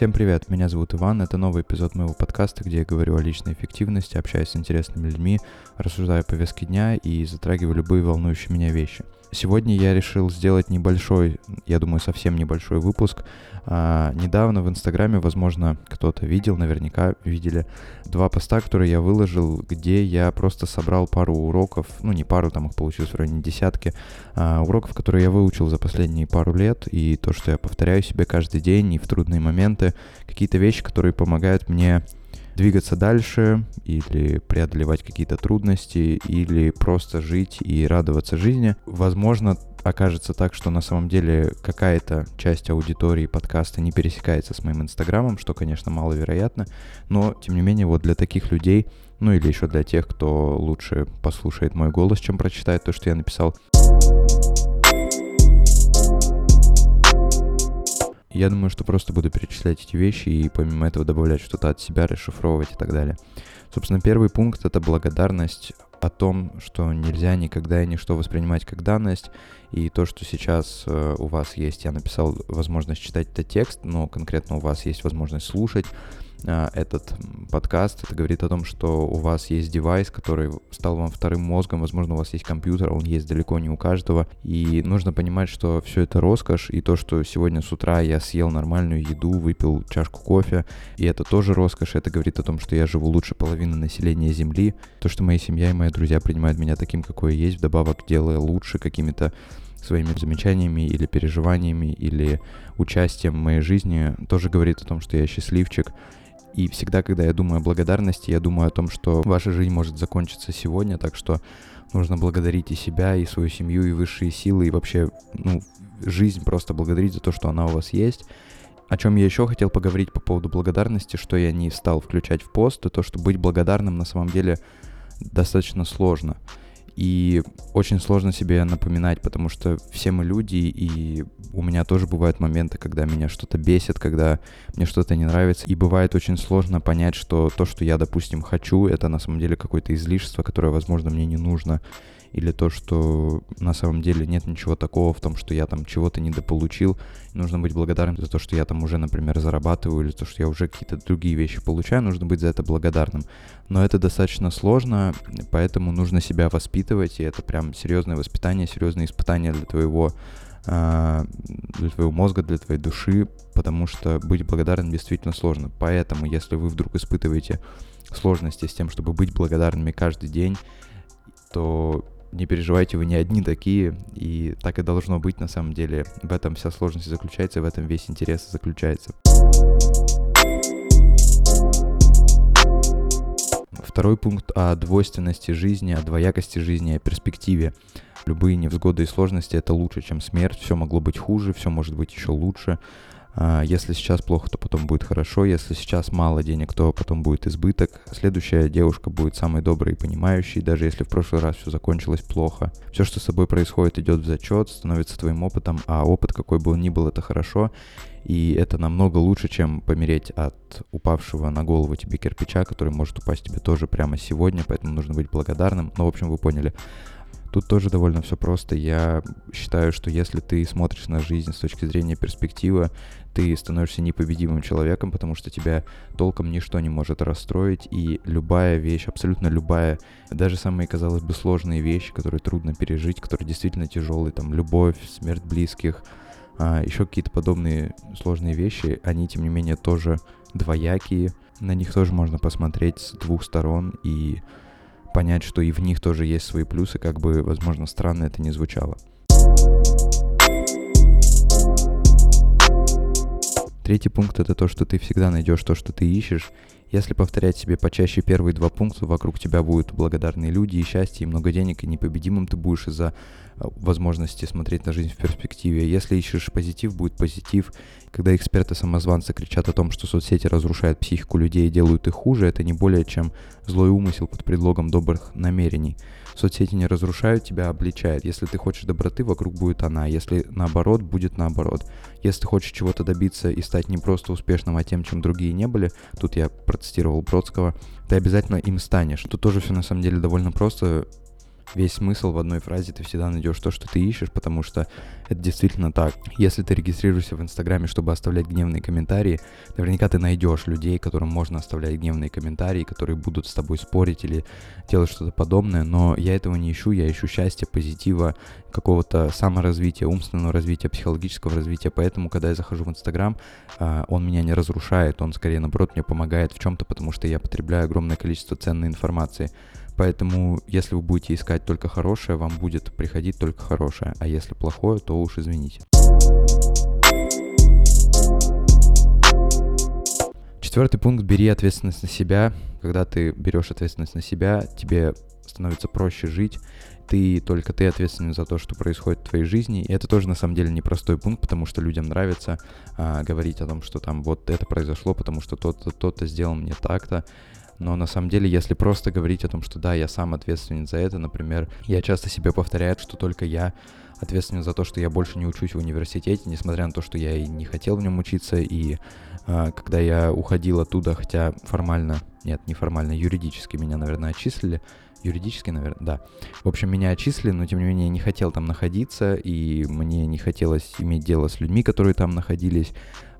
Всем привет, меня зовут Иван, это новый эпизод моего подкаста, где я говорю о личной эффективности, общаюсь с интересными людьми, рассуждаю о повестке дня и затрагиваю любые волнующие меня вещи. Сегодня я решил сделать небольшой, я думаю, совсем небольшой выпуск. А, недавно в Инстаграме, возможно, кто-то видел, наверняка видели два поста, которые я выложил, где я просто собрал пару уроков, ну не пару, там их получилось в районе десятки, а, уроков, которые я выучил за последние пару лет, и то, что я повторяю себе каждый день и в трудные моменты, какие-то вещи, которые помогают мне двигаться дальше или преодолевать какие-то трудности или просто жить и радоваться жизни. Возможно, окажется так, что на самом деле какая-то часть аудитории подкаста не пересекается с моим инстаграмом, что, конечно, маловероятно, но, тем не менее, вот для таких людей, ну или еще для тех, кто лучше послушает мой голос, чем прочитает то, что я написал, Я думаю, что просто буду перечислять эти вещи и помимо этого добавлять что-то от себя, расшифровывать и так далее. Собственно, первый пункт — это благодарность о том, что нельзя никогда и ничто воспринимать как данность, и то, что сейчас э, у вас есть, я написал возможность читать этот текст, но конкретно у вас есть возможность слушать, этот подкаст. Это говорит о том, что у вас есть девайс, который стал вам вторым мозгом, возможно, у вас есть компьютер, он есть далеко не у каждого. И нужно понимать, что все это роскошь, и то, что сегодня с утра я съел нормальную еду, выпил чашку кофе, и это тоже роскошь, это говорит о том, что я живу лучше половины населения Земли, то, что моя семья и мои друзья принимают меня таким, какой я есть, вдобавок делая лучше какими-то своими замечаниями или переживаниями или участием в моей жизни, тоже говорит о том, что я счастливчик, и всегда, когда я думаю о благодарности, я думаю о том, что ваша жизнь может закончиться сегодня, так что нужно благодарить и себя, и свою семью, и высшие силы, и вообще, ну, жизнь просто благодарить за то, что она у вас есть. О чем я еще хотел поговорить по поводу благодарности, что я не стал включать в пост, то то, что быть благодарным на самом деле достаточно сложно. И очень сложно себе напоминать, потому что все мы люди, и у меня тоже бывают моменты, когда меня что-то бесит, когда мне что-то не нравится. И бывает очень сложно понять, что то, что я, допустим, хочу, это на самом деле какое-то излишество, которое, возможно, мне не нужно или то, что на самом деле нет ничего такого в том, что я там чего-то недополучил. Нужно быть благодарным за то, что я там уже, например, зарабатываю, или то, что я уже какие-то другие вещи получаю, нужно быть за это благодарным. Но это достаточно сложно, поэтому нужно себя воспитывать, и это прям серьезное воспитание, серьезное испытание для твоего а, для твоего мозга, для твоей души, потому что быть благодарным действительно сложно. Поэтому, если вы вдруг испытываете сложности с тем, чтобы быть благодарными каждый день, то не переживайте, вы не одни такие, и так и должно быть на самом деле. В этом вся сложность заключается, в этом весь интерес заключается. Второй пункт о двойственности жизни, о двоякости жизни, о перспективе. Любые невзгоды и сложности — это лучше, чем смерть. Все могло быть хуже, все может быть еще лучше. А, если сейчас плохо, то потом будет хорошо. Если сейчас мало денег, то потом будет избыток. Следующая девушка будет самой доброй и понимающей, даже если в прошлый раз все закончилось плохо. Все, что с тобой происходит, идет в зачет, становится твоим опытом, а опыт, какой бы он ни был, это хорошо. И это намного лучше, чем помереть от упавшего на голову тебе кирпича, который может упасть тебе тоже прямо сегодня, поэтому нужно быть благодарным. Ну, в общем, вы поняли. Тут тоже довольно все просто. Я считаю, что если ты смотришь на жизнь с точки зрения перспективы, ты становишься непобедимым человеком, потому что тебя толком ничто не может расстроить, и любая вещь, абсолютно любая, даже самые, казалось бы, сложные вещи, которые трудно пережить, которые действительно тяжелые, там, любовь, смерть близких, а, еще какие-то подобные сложные вещи, они, тем не менее, тоже двоякие, на них тоже можно посмотреть с двух сторон. И понять, что и в них тоже есть свои плюсы, как бы, возможно, странно это не звучало. Третий пункт это то, что ты всегда найдешь то, что ты ищешь. Если повторять себе почаще первые два пункта, вокруг тебя будут благодарные люди и счастье, и много денег, и непобедимым ты будешь из-за э, возможности смотреть на жизнь в перспективе. Если ищешь позитив, будет позитив. Когда эксперты-самозванцы кричат о том, что соцсети разрушают психику людей и делают их хуже, это не более чем злой умысел под предлогом добрых намерений. Соцсети не разрушают тебя, а обличают. Если ты хочешь доброты, вокруг будет она. Если наоборот, будет наоборот. Если ты хочешь чего-то добиться и стать не просто успешным, а тем, чем другие не были, тут я процитировал Бродского, ты обязательно им станешь. Тут тоже все на самом деле довольно просто. Весь смысл в одной фразе, ты всегда найдешь то, что ты ищешь, потому что это действительно так. Если ты регистрируешься в Инстаграме, чтобы оставлять гневные комментарии, наверняка ты найдешь людей, которым можно оставлять гневные комментарии, которые будут с тобой спорить или делать что-то подобное, но я этого не ищу, я ищу счастья, позитива, какого-то саморазвития, умственного развития, психологического развития, поэтому, когда я захожу в Инстаграм, а, он меня не разрушает, он скорее, наоборот, мне помогает в чем-то, потому что я потребляю огромное количество ценной информации. Поэтому, если вы будете искать только хорошее, вам будет приходить только хорошее, а если плохое, то уж извините. Четвертый пункт – бери ответственность на себя. Когда ты берешь ответственность на себя, тебе становится проще жить, ты, только ты ответственен за то, что происходит в твоей жизни. И это тоже на самом деле непростой пункт, потому что людям нравится а, говорить о том, что там вот это произошло, потому что тот-то, сделал мне так-то. Но на самом деле, если просто говорить о том, что да, я сам ответственен за это, например, я часто себе повторяю, что только я ответственен за то, что я больше не учусь в университете, несмотря на то, что я и не хотел в нем учиться, и э, когда я уходил оттуда, хотя формально, нет, не формально, юридически меня, наверное, отчислили, юридически, наверное, да. В общем, меня отчислили, но тем не менее я не хотел там находиться, и мне не хотелось иметь дело с людьми, которые там находились.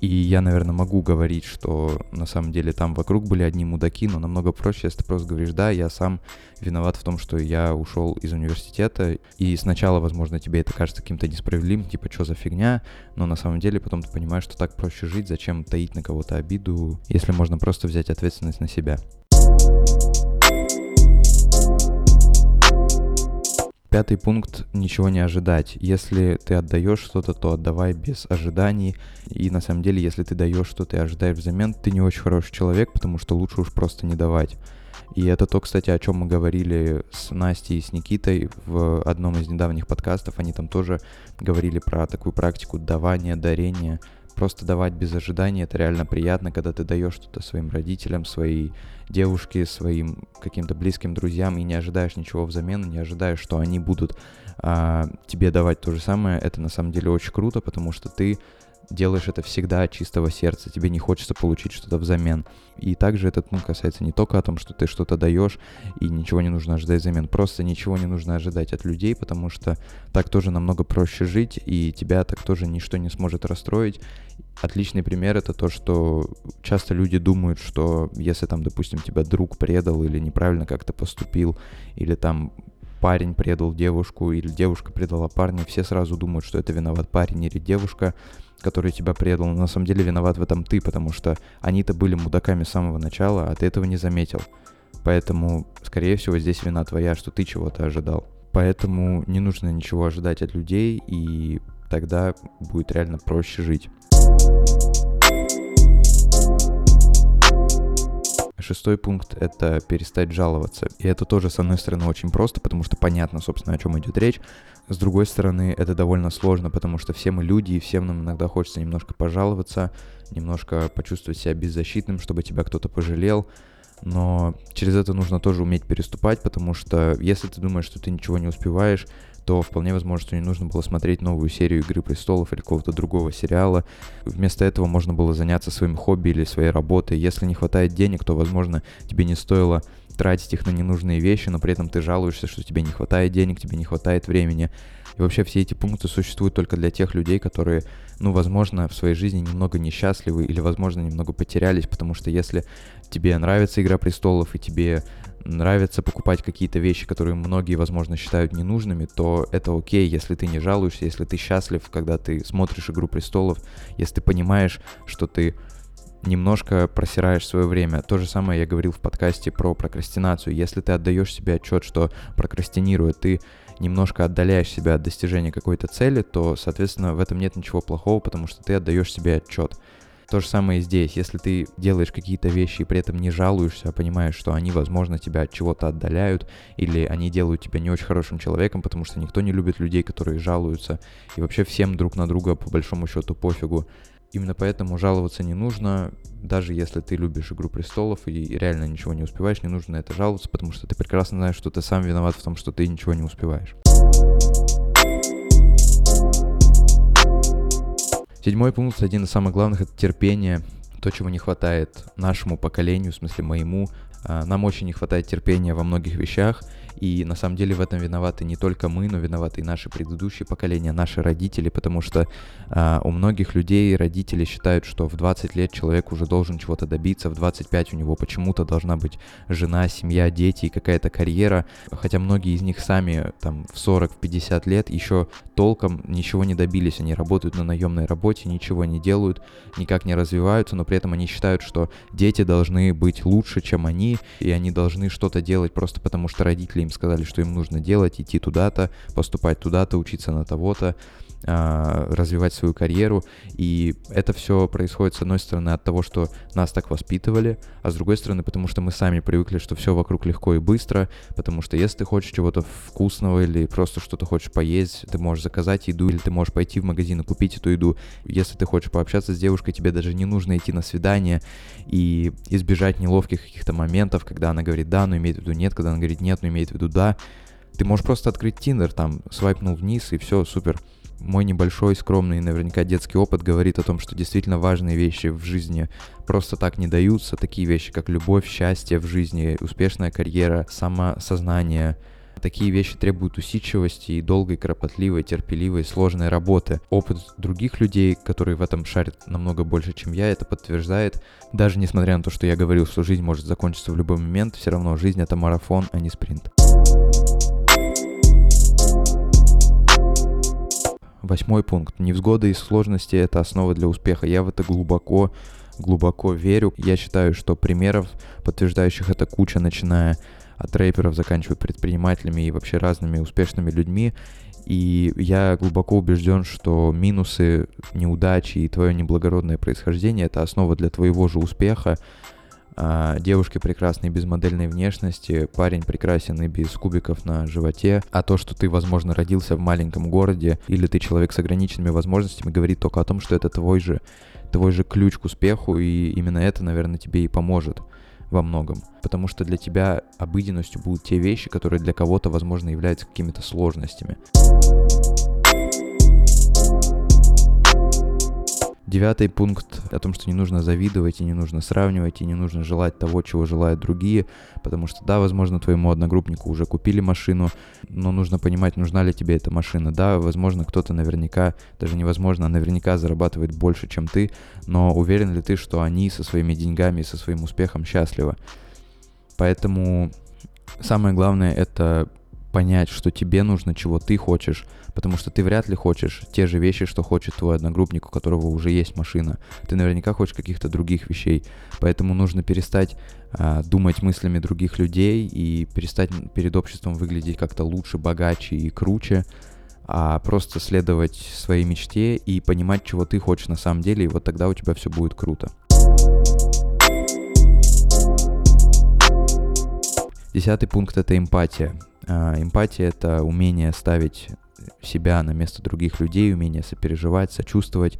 И я, наверное, могу говорить, что на самом деле там вокруг были одни мудаки, но намного проще, если ты просто говоришь, да, я сам виноват в том, что я ушел из университета, и сначала, возможно, тебе это кажется каким-то несправедливым, типа, что за фигня, но на самом деле потом ты понимаешь, что так проще жить, зачем таить на кого-то обиду, если можно просто взять ответственность на себя. Пятый пункт – ничего не ожидать. Если ты отдаешь что-то, то отдавай без ожиданий. И на самом деле, если ты даешь что-то и ожидаешь взамен, ты не очень хороший человек, потому что лучше уж просто не давать. И это то, кстати, о чем мы говорили с Настей и с Никитой в одном из недавних подкастов. Они там тоже говорили про такую практику давания, дарения. Просто давать без ожиданий это реально приятно, когда ты даешь что-то своим родителям, своей девушке, своим каким-то близким друзьям и не ожидаешь ничего взамен, не ожидаешь, что они будут а, тебе давать то же самое. Это на самом деле очень круто, потому что ты делаешь это всегда от чистого сердца, тебе не хочется получить что-то взамен. И также этот пункт касается не только о том, что ты что-то даешь и ничего не нужно ожидать взамен, просто ничего не нужно ожидать от людей, потому что так тоже намного проще жить, и тебя так тоже ничто не сможет расстроить. Отличный пример это то, что часто люди думают, что если там, допустим, тебя друг предал или неправильно как-то поступил, или там парень предал девушку или девушка предала парня, все сразу думают, что это виноват парень или девушка, который тебя предал, но на самом деле виноват в этом ты, потому что они-то были мудаками с самого начала, а ты этого не заметил. Поэтому, скорее всего, здесь вина твоя, что ты чего-то ожидал. Поэтому не нужно ничего ожидать от людей, и тогда будет реально проще жить. Шестой пункт — это перестать жаловаться. И это тоже, с одной стороны, очень просто, потому что понятно, собственно, о чем идет речь. С другой стороны, это довольно сложно, потому что все мы люди, и всем нам иногда хочется немножко пожаловаться, немножко почувствовать себя беззащитным, чтобы тебя кто-то пожалел. Но через это нужно тоже уметь переступать, потому что если ты думаешь, что ты ничего не успеваешь, то вполне возможно, что не нужно было смотреть новую серию «Игры престолов» или какого-то другого сериала. Вместо этого можно было заняться своим хобби или своей работой. Если не хватает денег, то, возможно, тебе не стоило тратить их на ненужные вещи, но при этом ты жалуешься, что тебе не хватает денег, тебе не хватает времени. И вообще все эти пункты существуют только для тех людей, которые, ну, возможно, в своей жизни немного несчастливы или, возможно, немного потерялись, потому что если тебе нравится «Игра престолов» и тебе нравится покупать какие-то вещи, которые многие, возможно, считают ненужными, то это окей, если ты не жалуешься, если ты счастлив, когда ты смотришь «Игру престолов», если ты понимаешь, что ты немножко просираешь свое время. То же самое я говорил в подкасте про прокрастинацию. Если ты отдаешь себе отчет, что прокрастинируя, ты немножко отдаляешь себя от достижения какой-то цели, то, соответственно, в этом нет ничего плохого, потому что ты отдаешь себе отчет. То же самое и здесь. Если ты делаешь какие-то вещи и при этом не жалуешься, а понимаешь, что они, возможно, тебя от чего-то отдаляют, или они делают тебя не очень хорошим человеком, потому что никто не любит людей, которые жалуются, и вообще всем друг на друга по большому счету пофигу. Именно поэтому жаловаться не нужно, даже если ты любишь «Игру престолов» и реально ничего не успеваешь, не нужно на это жаловаться, потому что ты прекрасно знаешь, что ты сам виноват в том, что ты ничего не успеваешь. Седьмой пункт, один из самых главных, это терпение. То, чего не хватает нашему поколению, в смысле моему. А, нам очень не хватает терпения во многих вещах. И на самом деле в этом виноваты не только мы, но виноваты и наши предыдущие поколения, наши родители, потому что а, у многих людей родители считают, что в 20 лет человек уже должен чего-то добиться, в 25 у него почему-то должна быть жена, семья, дети и какая-то карьера, хотя многие из них сами там в 40-50 лет еще толком ничего не добились, они работают на наемной работе, ничего не делают, никак не развиваются, но при этом они считают, что дети должны быть лучше, чем они, и они должны что-то делать просто потому, что родители им сказали, что им нужно делать, идти туда-то, поступать туда-то, учиться на того-то. А, развивать свою карьеру. И это все происходит, с одной стороны, от того, что нас так воспитывали, а с другой стороны, потому что мы сами привыкли, что все вокруг легко и быстро, потому что если ты хочешь чего-то вкусного или просто что-то хочешь поесть, ты можешь заказать еду, или ты можешь пойти в магазин и купить эту еду. Если ты хочешь пообщаться с девушкой, тебе даже не нужно идти на свидание и избежать неловких каких-то моментов, когда она говорит «да», но имеет в виду «нет», когда она говорит «нет», но имеет в виду «да». Ты можешь просто открыть Тиндер, там, свайпнул вниз, и все, супер мой небольшой, скромный, наверняка детский опыт говорит о том, что действительно важные вещи в жизни просто так не даются. Такие вещи, как любовь, счастье в жизни, успешная карьера, самосознание. Такие вещи требуют усидчивости и долгой, кропотливой, терпеливой, сложной работы. Опыт других людей, которые в этом шарят намного больше, чем я, это подтверждает. Даже несмотря на то, что я говорил, что жизнь может закончиться в любой момент, все равно жизнь это марафон, а не спринт. Восьмой пункт. Невзгоды и сложности — это основа для успеха. Я в это глубоко, глубоко верю. Я считаю, что примеров, подтверждающих это куча, начиная от рэперов, заканчивая предпринимателями и вообще разными успешными людьми. И я глубоко убежден, что минусы, неудачи и твое неблагородное происхождение — это основа для твоего же успеха а, девушки прекрасные без модельной внешности, парень прекрасен и без кубиков на животе, а то, что ты, возможно, родился в маленьком городе или ты человек с ограниченными возможностями, говорит только о том, что это твой же, твой же ключ к успеху, и именно это, наверное, тебе и поможет во многом. Потому что для тебя обыденностью будут те вещи, которые для кого-то, возможно, являются какими-то сложностями. Девятый пункт о том, что не нужно завидовать и не нужно сравнивать, и не нужно желать того, чего желают другие, потому что, да, возможно, твоему одногруппнику уже купили машину, но нужно понимать, нужна ли тебе эта машина. Да, возможно, кто-то наверняка, даже невозможно, а наверняка зарабатывает больше, чем ты, но уверен ли ты, что они со своими деньгами и со своим успехом счастливы? Поэтому самое главное это понять, что тебе нужно, чего ты хочешь, потому что ты вряд ли хочешь те же вещи, что хочет твой одногруппник, у которого уже есть машина. Ты наверняка хочешь каких-то других вещей, поэтому нужно перестать а, думать мыслями других людей и перестать перед обществом выглядеть как-то лучше, богаче и круче, а просто следовать своей мечте и понимать, чего ты хочешь на самом деле, и вот тогда у тебя все будет круто. Десятый пункт — это эмпатия. А, эмпатия — это умение ставить себя на место других людей, умение сопереживать, сочувствовать.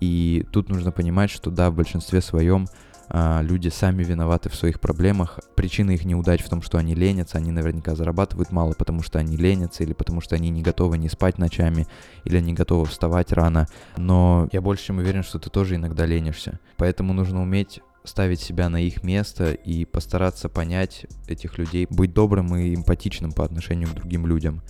И тут нужно понимать, что да, в большинстве своем а, люди сами виноваты в своих проблемах. Причина их неудач в том, что они ленятся, они наверняка зарабатывают мало, потому что они ленятся, или потому что они не готовы не спать ночами, или не готовы вставать рано. Но я больше чем уверен, что ты тоже иногда ленишься. Поэтому нужно уметь ставить себя на их место и постараться понять этих людей, быть добрым и эмпатичным по отношению к другим людям.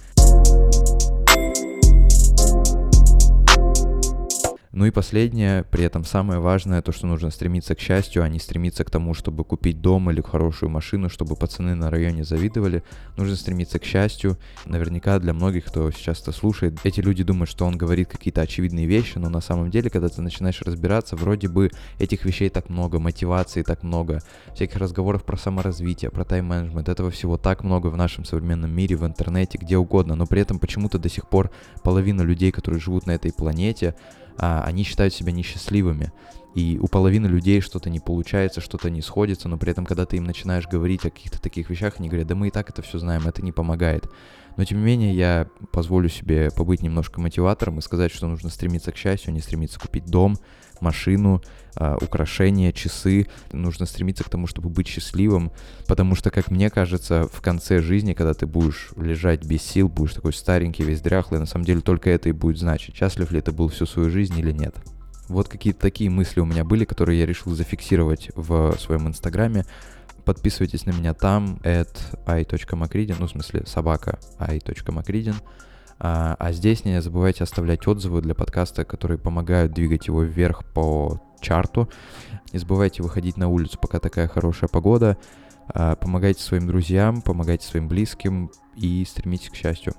Ну и последнее, при этом самое важное, то, что нужно стремиться к счастью, а не стремиться к тому, чтобы купить дом или хорошую машину, чтобы пацаны на районе завидовали. Нужно стремиться к счастью. Наверняка для многих, кто сейчас это слушает, эти люди думают, что он говорит какие-то очевидные вещи, но на самом деле, когда ты начинаешь разбираться, вроде бы этих вещей так много, мотивации так много, всяких разговоров про саморазвитие, про тайм-менеджмент, этого всего так много в нашем современном мире, в интернете, где угодно, но при этом почему-то до сих пор половина людей, которые живут на этой планете, а, они считают себя несчастливыми. И у половины людей что-то не получается, что-то не сходится, но при этом, когда ты им начинаешь говорить о каких-то таких вещах, они говорят, да мы и так это все знаем, это не помогает. Но тем не менее, я позволю себе побыть немножко мотиватором и сказать, что нужно стремиться к счастью, а не стремиться купить дом, машину, э, украшения, часы. Нужно стремиться к тому, чтобы быть счастливым, потому что, как мне кажется, в конце жизни, когда ты будешь лежать без сил, будешь такой старенький, весь дряхлый, на самом деле только это и будет значить, счастлив ли ты был всю свою жизнь или нет. Вот какие-то такие мысли у меня были, которые я решил зафиксировать в своем инстаграме. Подписывайтесь на меня там, at i.macridin, ну, в смысле, собака i.macridin. А, а здесь не забывайте оставлять отзывы для подкаста, которые помогают двигать его вверх по чарту. Не забывайте выходить на улицу, пока такая хорошая погода. А, помогайте своим друзьям, помогайте своим близким и стремитесь к счастью.